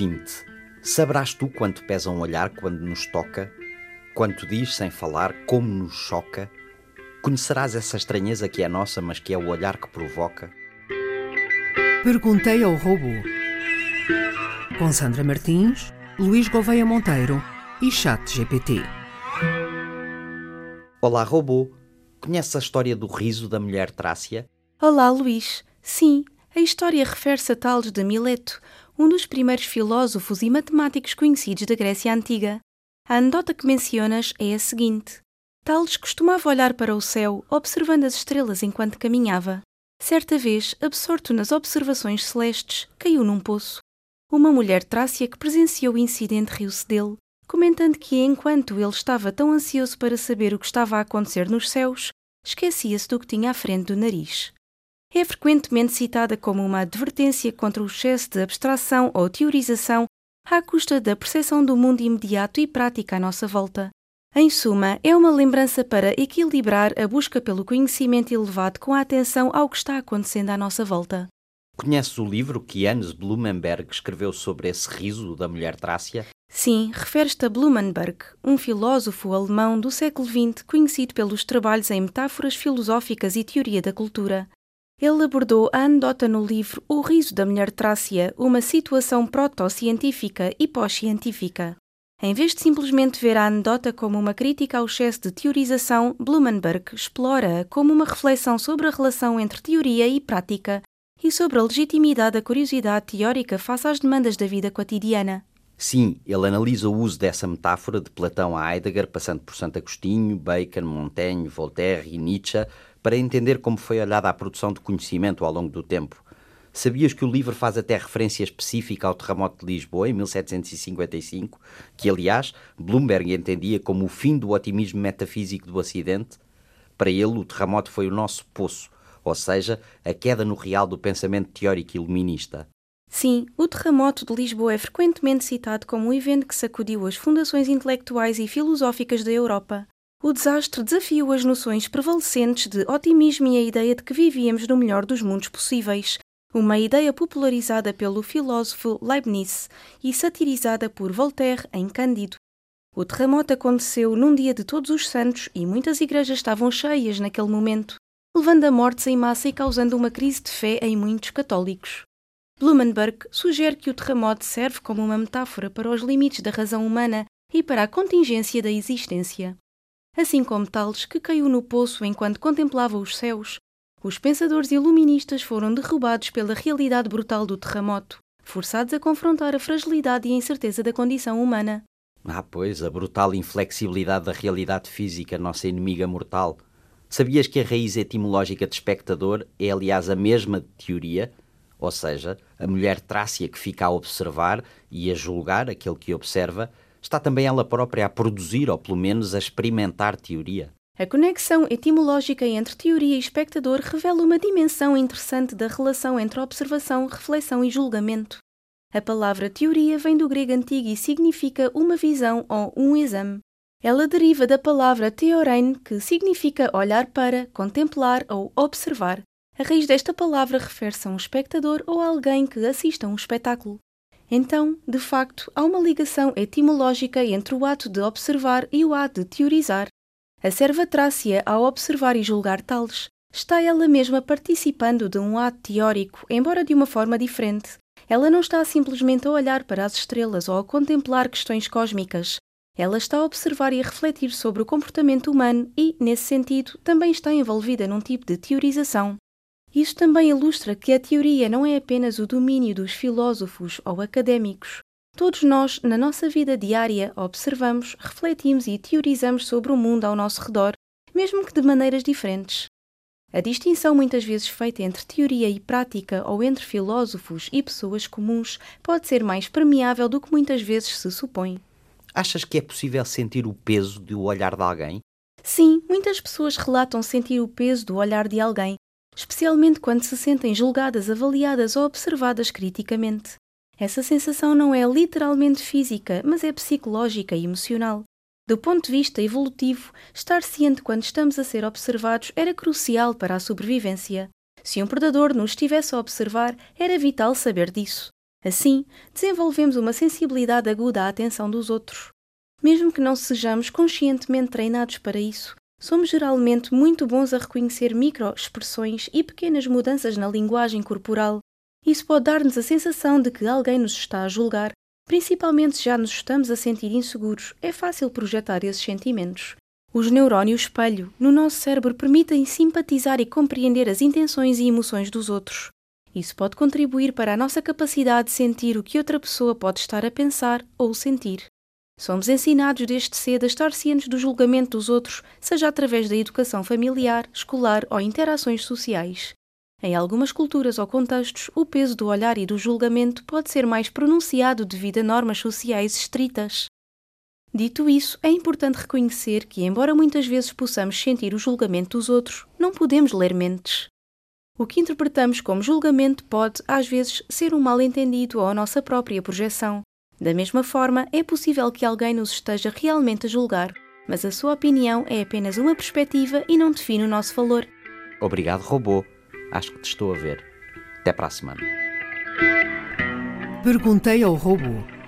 XX. Saberás tu quanto pesa um olhar quando nos toca? Quanto diz sem falar, como nos choca? Conhecerás essa estranheza que é nossa, mas que é o olhar que provoca? Perguntei ao robô. Com Sandra Martins, Luís Gouveia Monteiro e Chat GPT. Olá, robô. Conheces a história do riso da mulher Trácia? Olá, Luís. Sim, a história refere-se a Tales de Mileto, um dos primeiros filósofos e matemáticos conhecidos da Grécia Antiga. A anedota que mencionas é a seguinte: Tales costumava olhar para o céu, observando as estrelas enquanto caminhava. Certa vez, absorto nas observações celestes, caiu num poço. Uma mulher trácia que presenciou o incidente riu-se dele, comentando que enquanto ele estava tão ansioso para saber o que estava a acontecer nos céus, esquecia-se do que tinha à frente do nariz é frequentemente citada como uma advertência contra o excesso de abstração ou teorização à custa da percepção do mundo imediato e prática à nossa volta. Em suma, é uma lembrança para equilibrar a busca pelo conhecimento elevado com a atenção ao que está acontecendo à nossa volta. Conheces o livro que Hans Blumenberg escreveu sobre esse riso da mulher trácia? Sim, refere-te a Blumenberg, um filósofo alemão do século XX conhecido pelos trabalhos em metáforas filosóficas e teoria da cultura. Ele abordou a anedota no livro O Riso da Mulher Trácia, uma situação proto-científica e pós-científica. Em vez de simplesmente ver a anedota como uma crítica ao excesso de teorização, Blumenberg explora-a como uma reflexão sobre a relação entre teoria e prática e sobre a legitimidade da curiosidade teórica face às demandas da vida cotidiana. Sim, ele analisa o uso dessa metáfora de Platão a Heidegger, passando por Santo Agostinho, Bacon, Montaigne, Voltaire e Nietzsche, para entender como foi olhada a produção de conhecimento ao longo do tempo. Sabias que o livro faz até referência específica ao terremoto de Lisboa em 1755, que aliás Bloomberg entendia como o fim do otimismo metafísico do Ocidente? Para ele, o terremoto foi o nosso poço, ou seja, a queda no real do pensamento teórico iluminista. Sim, o terremoto de Lisboa é frequentemente citado como um evento que sacudiu as fundações intelectuais e filosóficas da Europa. O desastre desafiou as noções prevalecentes de otimismo e a ideia de que vivíamos no melhor dos mundos possíveis, uma ideia popularizada pelo filósofo Leibniz e satirizada por Voltaire em Cândido. O terremoto aconteceu num dia de Todos os Santos e muitas igrejas estavam cheias naquele momento, levando a mortes em massa e causando uma crise de fé em muitos católicos. Blumenberg sugere que o terremoto serve como uma metáfora para os limites da razão humana e para a contingência da existência assim como Tales, que caiu no poço enquanto contemplava os céus. Os pensadores iluministas foram derrubados pela realidade brutal do terremoto, forçados a confrontar a fragilidade e a incerteza da condição humana. Ah, pois, a brutal inflexibilidade da realidade física, nossa inimiga mortal. Sabias que a raiz etimológica de espectador é, aliás, a mesma de teoria? Ou seja, a mulher trácia que fica a observar e a julgar aquele que observa está também ela própria a produzir, ou pelo menos a experimentar teoria. A conexão etimológica entre teoria e espectador revela uma dimensão interessante da relação entre observação, reflexão e julgamento. A palavra teoria vem do grego antigo e significa uma visão ou um exame. Ela deriva da palavra teorein, que significa olhar para, contemplar ou observar. A raiz desta palavra refere-se a um espectador ou a alguém que assiste a um espetáculo. Então, de facto, há uma ligação etimológica entre o ato de observar e o ato de teorizar. A serva trácia, ao observar e julgar tales, está ela mesma participando de um ato teórico, embora de uma forma diferente. Ela não está simplesmente a olhar para as estrelas ou a contemplar questões cósmicas. Ela está a observar e a refletir sobre o comportamento humano e, nesse sentido, também está envolvida num tipo de teorização. Isso também ilustra que a teoria não é apenas o domínio dos filósofos ou académicos. Todos nós, na nossa vida diária, observamos, refletimos e teorizamos sobre o mundo ao nosso redor, mesmo que de maneiras diferentes. A distinção muitas vezes feita entre teoria e prática ou entre filósofos e pessoas comuns pode ser mais permeável do que muitas vezes se supõe. Achas que é possível sentir o peso do olhar de alguém? Sim, muitas pessoas relatam sentir o peso do olhar de alguém, especialmente quando se sentem julgadas, avaliadas ou observadas criticamente. Essa sensação não é literalmente física, mas é psicológica e emocional. Do ponto de vista evolutivo, estar ciente quando estamos a ser observados era crucial para a sobrevivência. Se um predador nos estivesse a observar, era vital saber disso. Assim, desenvolvemos uma sensibilidade aguda à atenção dos outros. Mesmo que não sejamos conscientemente treinados para isso, somos geralmente muito bons a reconhecer micro-expressões e pequenas mudanças na linguagem corporal. Isso pode dar-nos a sensação de que alguém nos está a julgar, principalmente se já nos estamos a sentir inseguros. É fácil projetar esses sentimentos. Os neurónios espelho no nosso cérebro permitem simpatizar e compreender as intenções e emoções dos outros. Isso pode contribuir para a nossa capacidade de sentir o que outra pessoa pode estar a pensar ou sentir. Somos ensinados desde cedo a estar cientes do julgamento dos outros, seja através da educação familiar, escolar ou interações sociais. Em algumas culturas ou contextos, o peso do olhar e do julgamento pode ser mais pronunciado devido a normas sociais estritas. Dito isso, é importante reconhecer que, embora muitas vezes possamos sentir o julgamento dos outros, não podemos ler mentes. O que interpretamos como julgamento pode, às vezes, ser um mal-entendido ou a nossa própria projeção. Da mesma forma, é possível que alguém nos esteja realmente a julgar, mas a sua opinião é apenas uma perspectiva e não define o nosso valor. Obrigado, robô. Acho que te estou a ver. Até para a semana. Perguntei ao robô.